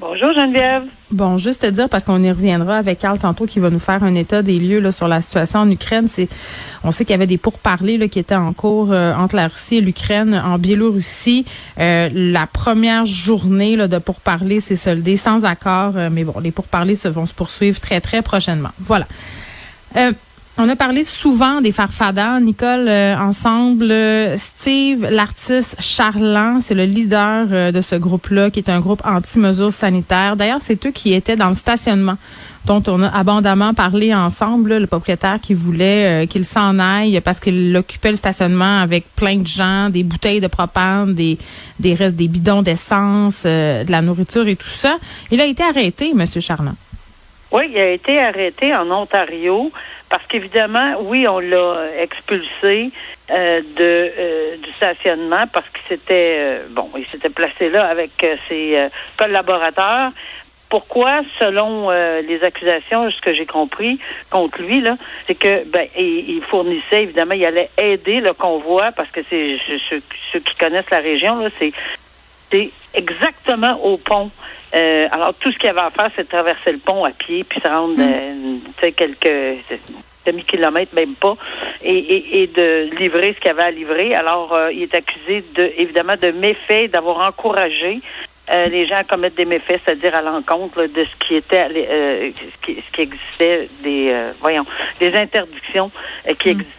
Bonjour Geneviève. Bon, juste te dire, parce qu'on y reviendra avec Carl tantôt qui va nous faire un état des lieux là, sur la situation en Ukraine. C'est, on sait qu'il y avait des pourparlers là, qui étaient en cours euh, entre la Russie et l'Ukraine en Biélorussie. Euh, la première journée là, de pourparlers s'est soldée sans accord, euh, mais bon, les pourparlers se vont se poursuivre très, très prochainement. Voilà. On a parlé souvent des farfadans, Nicole, euh, ensemble. Steve, l'artiste Charland, c'est le leader euh, de ce groupe-là, qui est un groupe anti-mesures sanitaires. D'ailleurs, c'est eux qui étaient dans le stationnement dont on a abondamment parlé ensemble, le propriétaire qui voulait euh, qu'il s'en aille parce qu'il occupait le stationnement avec plein de gens, des bouteilles de propane, des, des restes, des bidons d'essence, euh, de la nourriture et tout ça. Il a été arrêté, Monsieur Charland. Oui, il a été arrêté en Ontario parce qu'évidemment, oui, on l'a expulsé euh, de euh, du stationnement parce qu'il s'était euh, bon, il s'était placé là avec euh, ses euh, collaborateurs. Pourquoi, selon euh, les accusations, ce que j'ai compris contre lui, là, c'est que ben il, il fournissait évidemment, il allait aider le convoi parce que c'est ceux, ceux qui connaissent la région, là, c'est c'est exactement au pont. Euh, alors, tout ce qu'il y avait à faire, c'est de traverser le pont à pied, puis se rendre, euh, tu sais, quelques demi-kilomètres, même pas, et, et, et de livrer ce qu'il y avait à livrer. Alors, euh, il est accusé, de, évidemment, de méfaits, d'avoir encouragé euh, les gens à commettre des méfaits, c'est-à-dire à l'encontre de ce qui était, euh, ce, qui, ce qui existait, des, euh, voyons, des interdictions euh, qui existaient.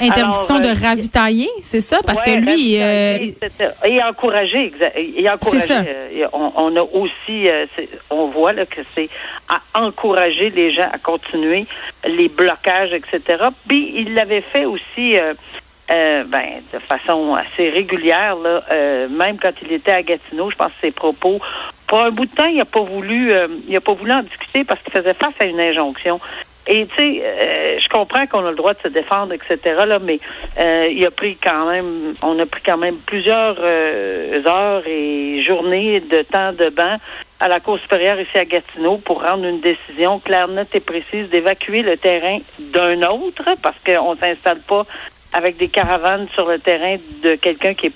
Interdiction Alors, euh, de ravitailler, c'est ça? Parce Ouais, que lui, euh, etc. et encourager, et encourager. C'est ça. euh, on, on a aussi, euh, on voit là, que c'est à encourager les gens à continuer les blocages, etc. Puis il l'avait fait aussi. euh, euh, ben, de façon assez régulière, là, euh, même quand il était à Gatineau, je pense que ses propos. Pour un bout de temps, il n'a pas voulu, euh, il a pas voulu en discuter parce qu'il faisait face à une injonction. Et tu sais, euh, je comprends qu'on a le droit de se défendre, etc. Là, mais euh, il a pris quand même, on a pris quand même plusieurs euh, heures et journées de temps de banc à la Cour supérieure ici à Gatineau pour rendre une décision claire, nette et précise d'évacuer le terrain d'un autre parce qu'on s'installe pas avec des caravanes sur le terrain de quelqu'un qui est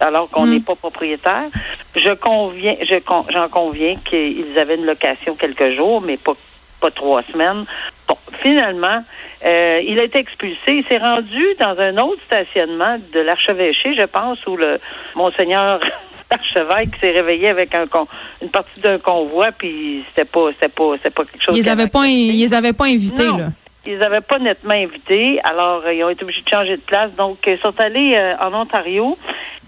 alors qu'on n'est pas propriétaire. Je conviens, je j'en conviens qu'ils avaient une location quelques jours, mais pas pas trois semaines. Bon, finalement, euh, il a été expulsé. Il s'est rendu dans un autre stationnement de l'archevêché, je pense, où le monseigneur archevêque s'est réveillé avec un con- une partie d'un convoi, puis c'était pas, c'était pas, c'était pas quelque chose. ils avaient pas, ils avaient pas invités, là. Ils n'avaient pas nettement invité, alors euh, ils ont été obligés de changer de place. Donc, ils sont allés euh, en Ontario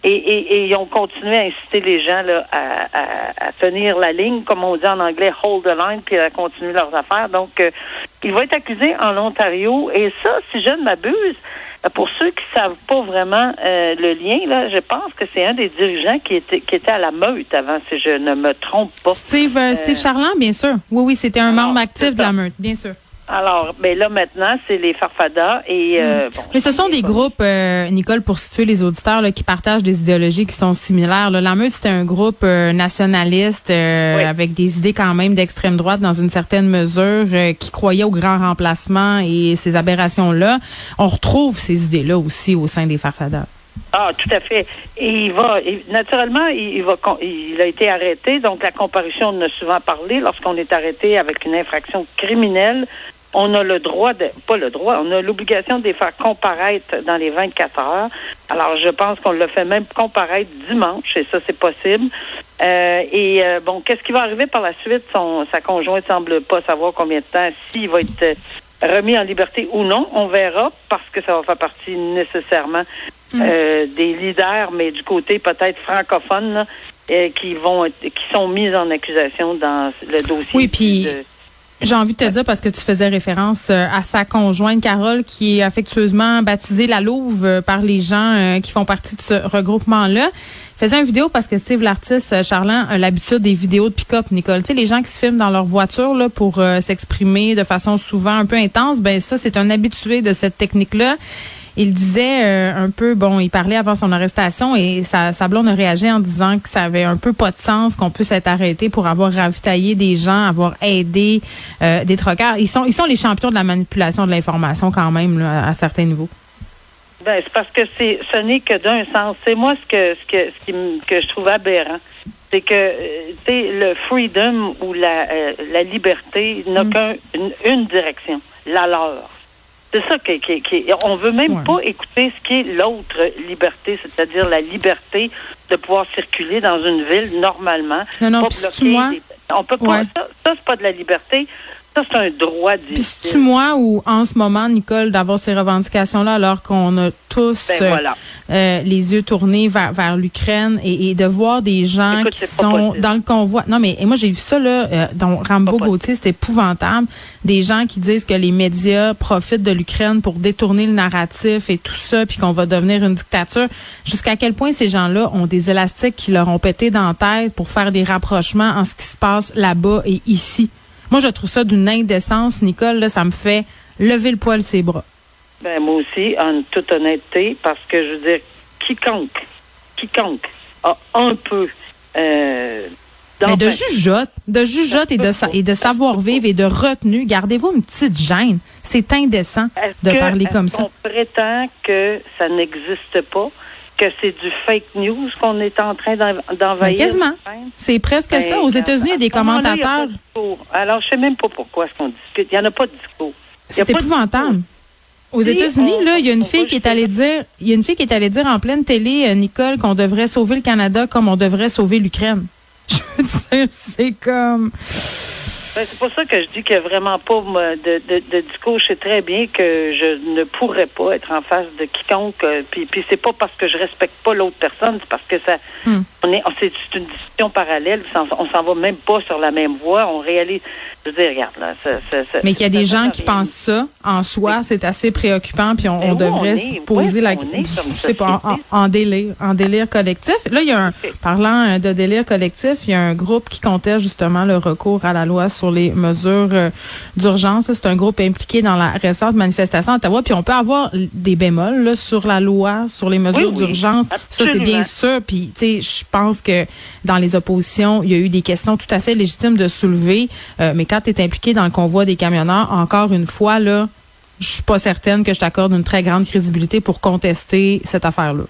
et, et, et ils ont continué à inciter les gens là, à, à- à tenir la ligne, comme on dit en anglais, hold the line, puis à continuer leurs affaires. Donc, euh, il va être accusé en Ontario. Et ça, si je ne m'abuse, euh, pour ceux qui savent pas vraiment euh, le lien, là, je pense que c'est un des dirigeants qui était, qui était à la meute avant, si je ne me trompe pas. Steve, euh, Steve Charland, bien sûr. Oui, oui, c'était un Alors, membre actif de la meute, bien sûr. Alors, ben là maintenant, c'est les farfadas et euh, bon, Mais ce sont des groupes, euh, Nicole, pour situer les auditeurs, là, qui partagent des idéologies qui sont similaires. Là. La Meute, c'était un groupe euh, nationaliste euh, Oui. avec des idées quand même d'extrême droite dans une certaine mesure, euh, qui croyait au grand remplacement et ces aberrations-là. On retrouve ces idées-là aussi au sein des Farfadas. Ah, tout à fait. Et il va, et naturellement, il, il va, il a été arrêté. Donc, la comparution on en a souvent parlé. Lorsqu'on est arrêté avec une infraction criminelle, on a le droit de, pas le droit, on a l'obligation de les faire comparaître dans les 24 heures. Alors, je pense qu'on le fait même comparaître dimanche, et ça, c'est possible. Euh, et euh, bon, qu'est-ce qui va arriver par la suite? Son, sa conjointe semble pas savoir combien de temps, s'il va être remis en liberté ou non. On verra, parce que ça va faire partie nécessairement mm. des leaders, mais du côté peut-être francophone, qui vont qui sont mis en accusation dans le dossier. Oui, puis j'ai envie de te dire parce que tu faisais référence euh, à sa conjointe Carole qui est affectueusement baptisée la Louve euh, par les gens euh, qui font partie de ce regroupement-là. Faisait une vidéo parce que Steve l'artiste Charland a l'habitude des vidéos de pick-up Nicole. Tu sais les gens qui se filment dans leur voiture là pour s'exprimer de façon souvent un peu intense, ben ça c'est un habitué de cette technique-là. Il disait euh, un peu, bon, il parlait avant son arrestation et sa, sa blonde a réagi en disant que ça avait un peu pas de sens qu'on puisse être arrêté pour avoir ravitaillé des gens, avoir aidé euh, des troqueurs. Ils sont, ils sont les champions de la manipulation de l'information quand même à certains niveaux. Ben, c'est parce que c'est, ce n'est que d'un sens. C'est moi ce que, ce que, ce qui, que je trouve aberrant c'est que euh, le freedom ou la, la liberté n'a mm. qu'une une direction, la leur. C'est ça qui, qui, qui, on veut même pas écouter ce qui est l'autre liberté, c'est-à-dire la liberté de pouvoir circuler dans une ville normalement. Non, non, pas moi, on peut pas. Ça, ça c'est pas de la liberté. Ça, c'est un droit difficile. C'est moi ou en ce moment, Nicole, d'avoir ces revendications-là alors qu'on a tous ben, euh, euh, les yeux tournés vers, vers l'Ukraine et, de voir des gens qui sont dans le convoi. Non, mais et moi, j'ai vu ça là, euh, dans Rambo Gauthier, c'est épouvantable. Des gens qui disent que les médias profitent de l'Ukraine pour détourner le narratif et tout ça, puis qu'on va devenir une dictature. Jusqu'à quel point ces gens-là ont des élastiques qui leur ont pété dans la tête pour faire des rapprochements en ce qui se passe là-bas et ici? Moi, je trouve ça d'une indécence, Nicole. Là, ça me fait lever le poil ses bras. Ben, moi aussi, en toute honnêteté, parce que je veux dire, quiconque, quiconque a un peu. Euh, mais de jugeote, de jugeote et de, et de savoir-vivre et de retenue, gardez-vous une petite gêne. C'est indécent de parler comme ça. On prétend que ça n'existe pas? Que c'est du fake news qu'on est en train d'envahir. Quasiment. C'est presque ben, ça. Aux États-Unis, il y a des commentateurs. Alors, je sais même pas pourquoi est-ce qu'on discute. Il n'y en a pas de discours. C'est épouvantable. Aux États-Unis, là, il y a une fille qui est allée dire, il y a une fille qui est allée dire en pleine télé, euh, Nicole, qu'on devrait sauver le Canada comme on devrait sauver l'Ukraine. Je veux dire, c'est comme. Ben, c'est pour ça que je dis qu'il n'y a vraiment pas de, de, de, discours. Je sais très bien que je ne pourrais pas être en face de quiconque. Euh, puis, puis c'est pas parce que je respecte pas l'autre personne, c'est parce que ça, hmm. on est, c'est une discussion parallèle. On s'en va même pas sur la même voie. On réalise. Je veux dire, regarde là. Mais qu'il y a des gens qui pensent ça en soi, c'est assez préoccupant. Puis on, devrait se poser la question. Sais pas en, délire, en délire collectif. Là, il y a un parlant euh, de délire collectif, il y a un groupe qui comptait justement le recours à la loi sur les mesures euh, d'urgence. C'est un groupe impliqué dans la récente manifestation à Ottawa. Puis on peut avoir des bémols sur la loi, sur les mesures d'urgence. ça, c'est bien sûr. Puis, tu sais, je pense que dans les oppositions, il y a eu des questions tout à fait légitimes de soulever. Euh, mais quand tu es impliqué dans le convoi des camionneurs, encore une fois, là, je suis pas certaine que je t'accorde une très grande crédibilité pour contester cette affaire-là.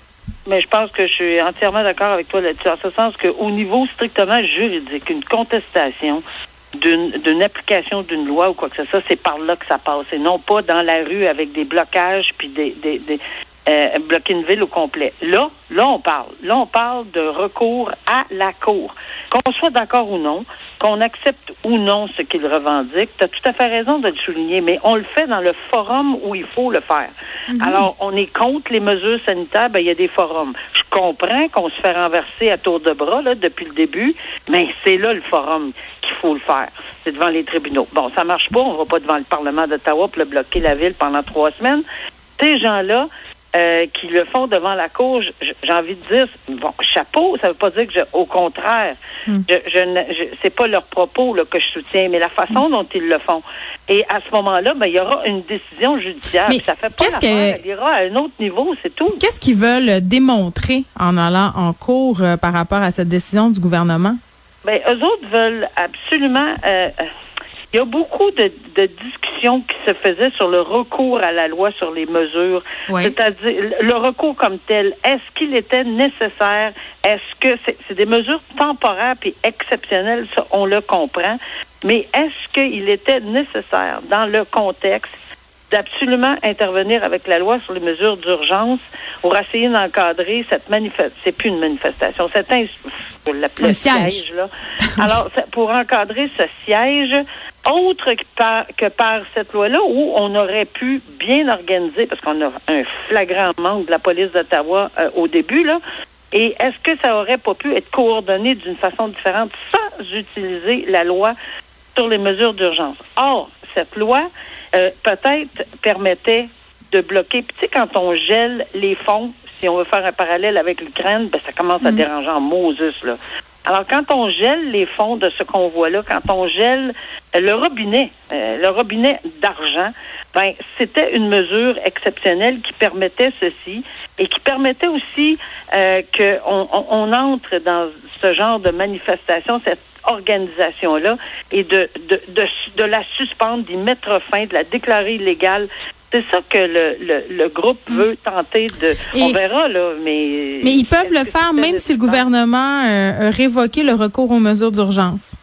Mais je pense que je suis entièrement d'accord avec toi là-dessus, en ce sens qu'au niveau strictement juridique, une contestation d'une application d'une loi ou quoi que ce soit, c'est par là que ça passe. Et non pas dans la rue avec des blocages puis des euh, bloquer une ville au complet. Là, là, on parle. Là, on parle de recours à la Cour. Qu'on soit d'accord ou non, qu'on accepte ou non ce qu'il revendique, tu as tout à fait raison de le souligner, mais on le fait dans le forum où il faut le faire. Mhm. Alors, on est contre les mesures sanitaires, ben, il y a des forums. Je comprends qu'on se fait renverser à tour de bras là, depuis le début, mais c'est là le forum qu'il faut le faire. C'est devant les tribunaux. Bon, ça marche pas, on va pas devant le Parlement d'Ottawa pour le bloquer la ville pendant trois semaines. Ces gens-là, euh, qui le font devant la cour, j'ai envie de dire, bon, chapeau, ça veut pas dire que je, au contraire, hmm. je, je, c'est pas leur propos là, que je soutiens, mais la façon dont ils le font. Et à ce moment-là, ben, il y aura une décision judiciaire. ça fait pas la que... il ira à un autre niveau, c'est tout. Qu'est-ce qu'ils veulent démontrer en allant en cours euh, par rapport à cette décision du gouvernement? Ben, eux autres veulent absolument. Euh, il y a beaucoup de, de, discussions qui se faisaient sur le recours à la loi sur les mesures, c'est-à-dire le recours comme tel. Est-ce qu'il était nécessaire? Est-ce que c'est des mesures temporaires et exceptionnelles, ça, on le comprend, mais est-ce qu'il était nécessaire dans le contexte d'absolument intervenir avec la loi sur les mesures d'urgence pour essayer d'encadrer cette manifestation. C'est plus une manifestation, c'est un, un siège. là. Alors, pour encadrer ce siège, autre que par, que par cette loi-là, où on aurait pu bien organiser, parce qu'on a un flagrant manque de la police d'Ottawa euh, au début, là, et est-ce que ça aurait pas pu être coordonné d'une façon différente sans utiliser la loi sur les mesures d'urgence? Or, cette loi, euh, peut-être permettait de bloquer. Puis, tu sais, quand on gèle les fonds, si on veut faire un parallèle avec l'Ukraine, ben, ça commence à mm. déranger en Moses, là. Alors, quand on gèle les fonds de ce qu'on voit là, quand on gèle le robinet, euh, le robinet d'argent, ben, c'était une mesure exceptionnelle qui permettait ceci et qui permettait aussi euh, qu'on on, entre dans ce genre de manifestation, cette organisation-là et de, de, de, de la suspendre, d'y mettre fin, de la déclarer illégale. C'est ça que le, le, le groupe mm. veut tenter de. on verra, là, mais. Mais ils peuvent le faire même si le gouvernement euh, a révoqué le recours aux mesures d'urgence.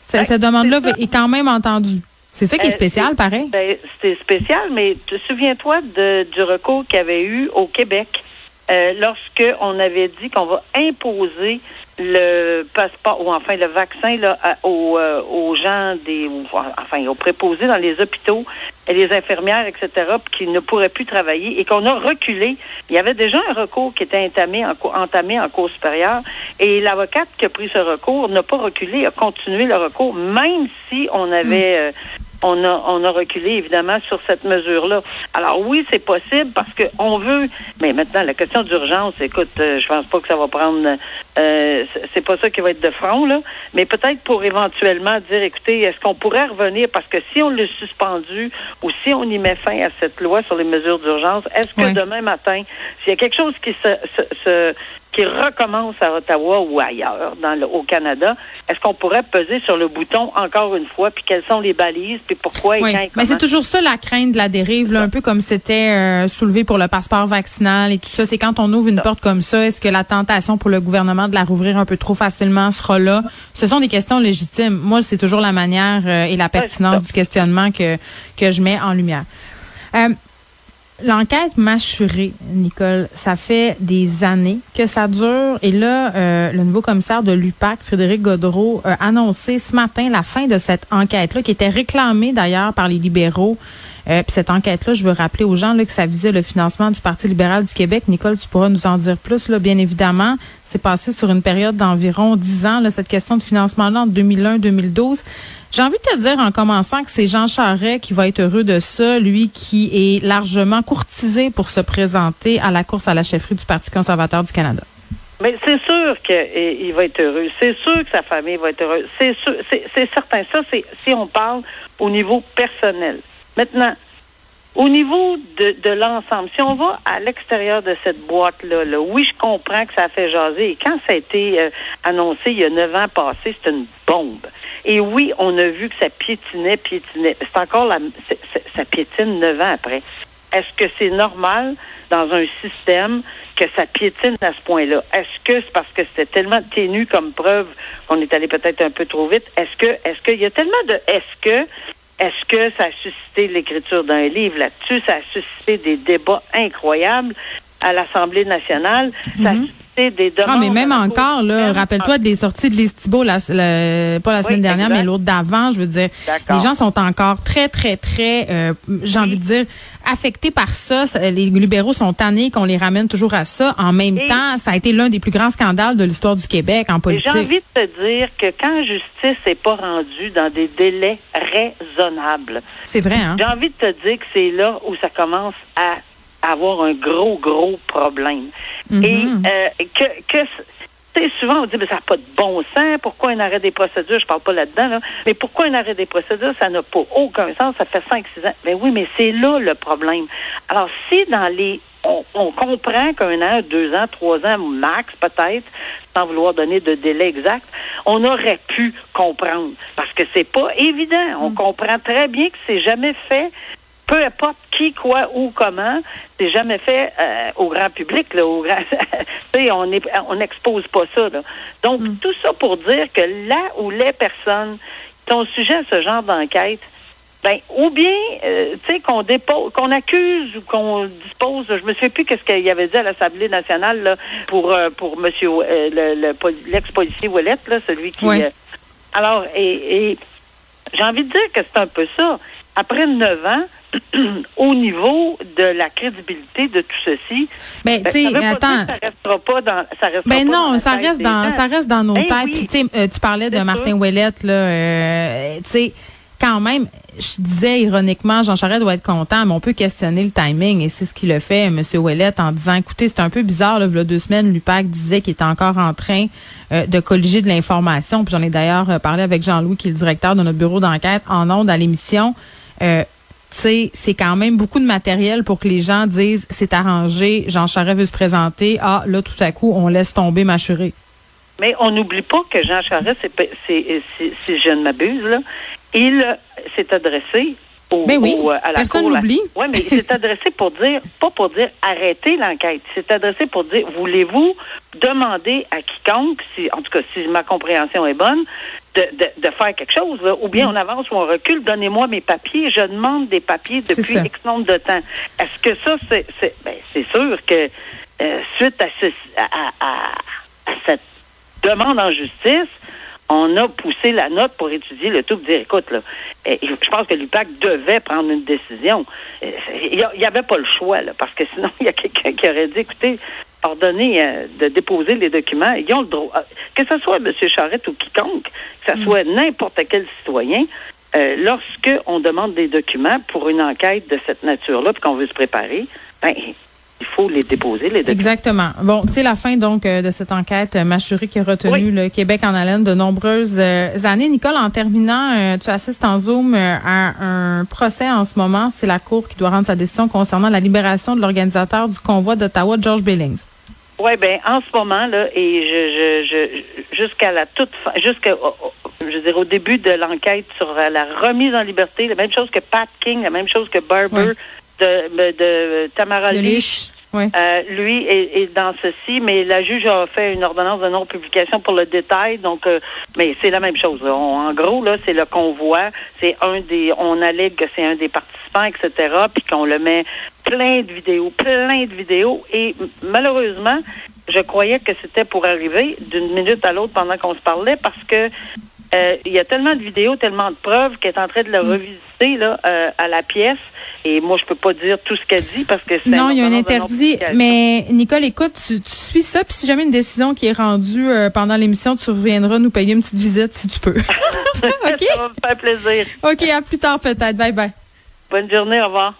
Cette demande-là est quand même entendue. C'est ça qui est euh, spécial, pareil. Ben, C'était spécial, mais te souviens-toi du recours qu'il y avait eu au Québec euh, lorsque on avait dit qu'on va imposer le passeport ou enfin le vaccin là, aux, euh, aux gens des enfin aux préposés dans les hôpitaux et les infirmières etc qui ne pourraient plus travailler et qu'on a reculé il y avait déjà un recours qui était entamé en entamé en cours supérieure et l'avocate qui a pris ce recours n'a pas reculé a continué le recours même si on avait hmm. euh, on a, on a reculé évidemment sur cette mesure-là. Alors oui, c'est possible parce qu'on veut, mais maintenant la question d'urgence, écoute, euh, je pense pas que ça va prendre, euh, c'est pas ça qui va être de front là, mais peut-être pour éventuellement dire, écoutez, est-ce qu'on pourrait revenir? Parce que si on l'a suspendu ou si on y met fin à cette loi sur les mesures d'urgence, est-ce que demain matin, s'il y a quelque chose qui se, se qui recommence à Ottawa ou ailleurs, dans le, au Canada, est-ce qu'on pourrait peser sur le bouton encore une fois, puis quelles sont les balises, puis pourquoi et quand Mais c'est toujours ça la crainte de la dérive, là, un peu comme c'était euh, soulevé pour le passeport vaccinal et tout ça. C'est quand on ouvre une porte comme ça, est-ce que la tentation pour le gouvernement de la rouvrir un peu trop facilement sera là? Ce sont des questions légitimes. Moi, c'est toujours la manière euh, et la pertinence du questionnement que, que je mets en lumière. Euh, L'enquête mâchurée, Nicole, ça fait des années que ça dure. Et là, euh, le nouveau commissaire de l'UPAC, Frédéric Godreau, a annoncé ce matin la fin de cette enquête-là, qui était réclamée d'ailleurs par les libéraux. Euh, puis cette enquête-là, je veux rappeler aux gens là, que ça visait le financement du Parti libéral du Québec. Nicole, tu pourras nous en dire plus. Là, bien évidemment, c'est passé sur une période d'environ dix ans, là, cette question de financement-là, en 2001-2012. J'ai envie de te dire en commençant que c'est Jean Charest qui va être heureux de ça, lui qui est largement courtisé pour se présenter à la course à la chefferie du Parti conservateur du Canada. Mais c'est sûr qu'il va être heureux. C'est sûr que sa famille va être heureuse. C'est c'est certain. Ça, c'est si on parle au niveau personnel. Maintenant, au niveau de, de l'ensemble, si on va à l'extérieur de cette boîte-là, là, oui, je comprends que ça a fait jaser. Et quand ça a été euh, annoncé il y a neuf ans passés, c'est une bombe. Et oui, on a vu que ça piétinait, piétinait. C'est encore la, ça piétine neuf ans après. Est-ce que c'est normal dans un système que ça piétine à ce point-là? Est-ce que c'est parce que c'était tellement ténu comme preuve qu'on est allé peut-être un peu trop vite? Est-ce que, est-ce qu'il y a tellement de, est-ce que est-ce que ça a suscité l'écriture d'un livre là-dessus? Ça a suscité des débats incroyables à l'Assemblée nationale. Ça a mhm. Des demandes. Ah, mais même encore, là, rappelle-toi des sorties de l'Estibo, la, pas la semaine dernière, mais l'autre d'avant. Je veux dire, les gens sont encore très, très, très, euh, j'ai envie de dire, affectés par ça. Les libéraux sont tannés qu'on les ramène toujours à ça. En même temps, ça a été l'un des plus grands scandales de l'histoire du Québec en politique. J'ai envie de te dire que quand justice n'est pas rendue dans des délais raisonnables, c'est vrai. Hein? J'ai envie de te dire que c'est là où ça commence à avoir un gros, gros problème. Mm-hmm. Et euh, que, que souvent, on dit, mais ça n'a pas de bon sens. Pourquoi un arrêt des procédures? Je parle pas là-dedans, là. Mais pourquoi un arrêt des procédures? Ça n'a pas aucun sens? Ça fait 5, 6 ans. Mais oui, mais c'est là le problème. Alors, si dans les on, on comprend qu'un an, deux ans, trois ans max peut-être, sans vouloir donner de délai exact, on aurait pu comprendre parce que c'est pas évident. On Mm. comprend très bien que c'est jamais fait. Peu importe qui, quoi, où, comment, c'est jamais fait euh, au grand public. Là, au grand, Tu sais, on est, on n'expose pas ça. Là. Donc tout ça pour dire que là où les personnes qui sont sujets à ce genre d'enquête ben, ou bien, euh, tu sais, qu'on dépose, qu'on accuse ou qu'on dispose. Je me souviens plus qu'est-ce qu'il avait dit à l'Assemblée nationale là, pour euh, pour Monsieur le, le poli- l'ex-policier Ouellette, là, celui qui. Euh, alors, et, et j'ai envie de dire que c'est un peu ça. Après neuf ans, au niveau de la crédibilité de tout ceci, Ben, ben, ça veut pas dire attends. que ça restera pas dans, ça restera Ben pas non, ça reste dans gens. ça reste dans nos Ben têtes. oui. Puis euh, tu parlais de Martin. Ouellette là, euh, tu sais quand même, je disais ironiquement, Jean Charest doit être content, mais on peut questionner le timing et c'est ce qu'il a fait, M. Ouellette, en disant, écoutez, c'est un peu bizarre, là, il y a deux semaines, l'UPAC disait qu'il était encore en train euh, de colliger de l'information. Puis j'en ai d'ailleurs euh, parlé avec Jean-Louis, qui est le directeur de notre bureau d'enquête, en ondes à l'émission. Euh, c'est quand même beaucoup de matériel pour que les gens disent c'est arrangé, Jean Charest veut se présenter, ah là tout à coup on laisse tomber Machuré. Mais on n'oublie pas que Jean Charest, si je ne m'abuse, là, il s'est adressé au, Ben oui, au, à la personne cour. là. l'oublie. Oui, mais il s'est adressé pour dire, pas pour dire arrêtez l'enquête. Il s'est adressé pour dire, voulez-vous demander à quiconque, si, en tout cas, si ma compréhension est bonne, de, de, de faire quelque chose, là, ou Mm. bien on avance ou on recule, donnez-moi mes papiers, je demande des papiers depuis. X nombre de temps. Est-ce que ça, c'est, c'est, ben, c'est sûr que euh, suite à, ce, à- à- à cette demande en justice, on a poussé la note pour étudier le tout, pour dire, écoute, là, eh, je pense que l'UPAC devait prendre une décision. Eh, Il n'y avait pas le choix, là, parce que sinon, il y a quelqu'un qui aurait dit, écoutez, ordonnez euh, de déposer les documents. Ils ont le droit, euh, que ce soit M. Charette ou quiconque, que ce soit n'importe quel citoyen, euh, lorsque on demande des documents pour une enquête de cette nature-là, puis qu'on veut se préparer, ben, il faut les déposer, les documents. Exactement. Bon, c'est la fin donc euh, de cette enquête euh, Machuré qui a retenu Oui. le Québec en haleine de nombreuses euh, années. Nicole, en terminant, tu assistes en Zoom à un procès en ce moment. C'est la Cour qui doit rendre sa décision concernant la libération de l'organisateur du convoi d'Ottawa, George Billings. Oui, ben en ce moment là, et je, je, je jusqu'à la toute fin, jusqu'à je veux dire au début de l'enquête sur la remise en liberté, la même chose que Pat King, la même chose que Barber Ouais. de, de Tamara Le Lich. Lich. Oui. Euh, lui est, est dans ceci, mais la juge a fait une ordonnance de non-publication pour le détail. Donc, euh, mais c'est la même chose. On- en gros, là, c'est le convoi. C'est un des. On allègue que c'est un des participants, etc. Puis qu'on le met plein de vidéos, plein de vidéos. Et malheureusement, je croyais que c'était pour arriver d'une minute à l'autre pendant qu'on se parlait, parce que euh, il y a tellement de vidéos, tellement de preuves qu'elle est en train de le Mm. revisiter là euh, à la pièce. Et moi, je peux pas dire tout ce qu'elle dit parce que c'est Non, il y a un interdit. Mais Nicole, écoute, tu, tu suis ça, puis si jamais une décision qui est rendue euh, pendant l'émission, tu reviendras nous payer une petite visite si tu peux. OK? Ça va me faire plaisir. OK, à plus tard peut-être. Bye bye. Bonne journée, au revoir.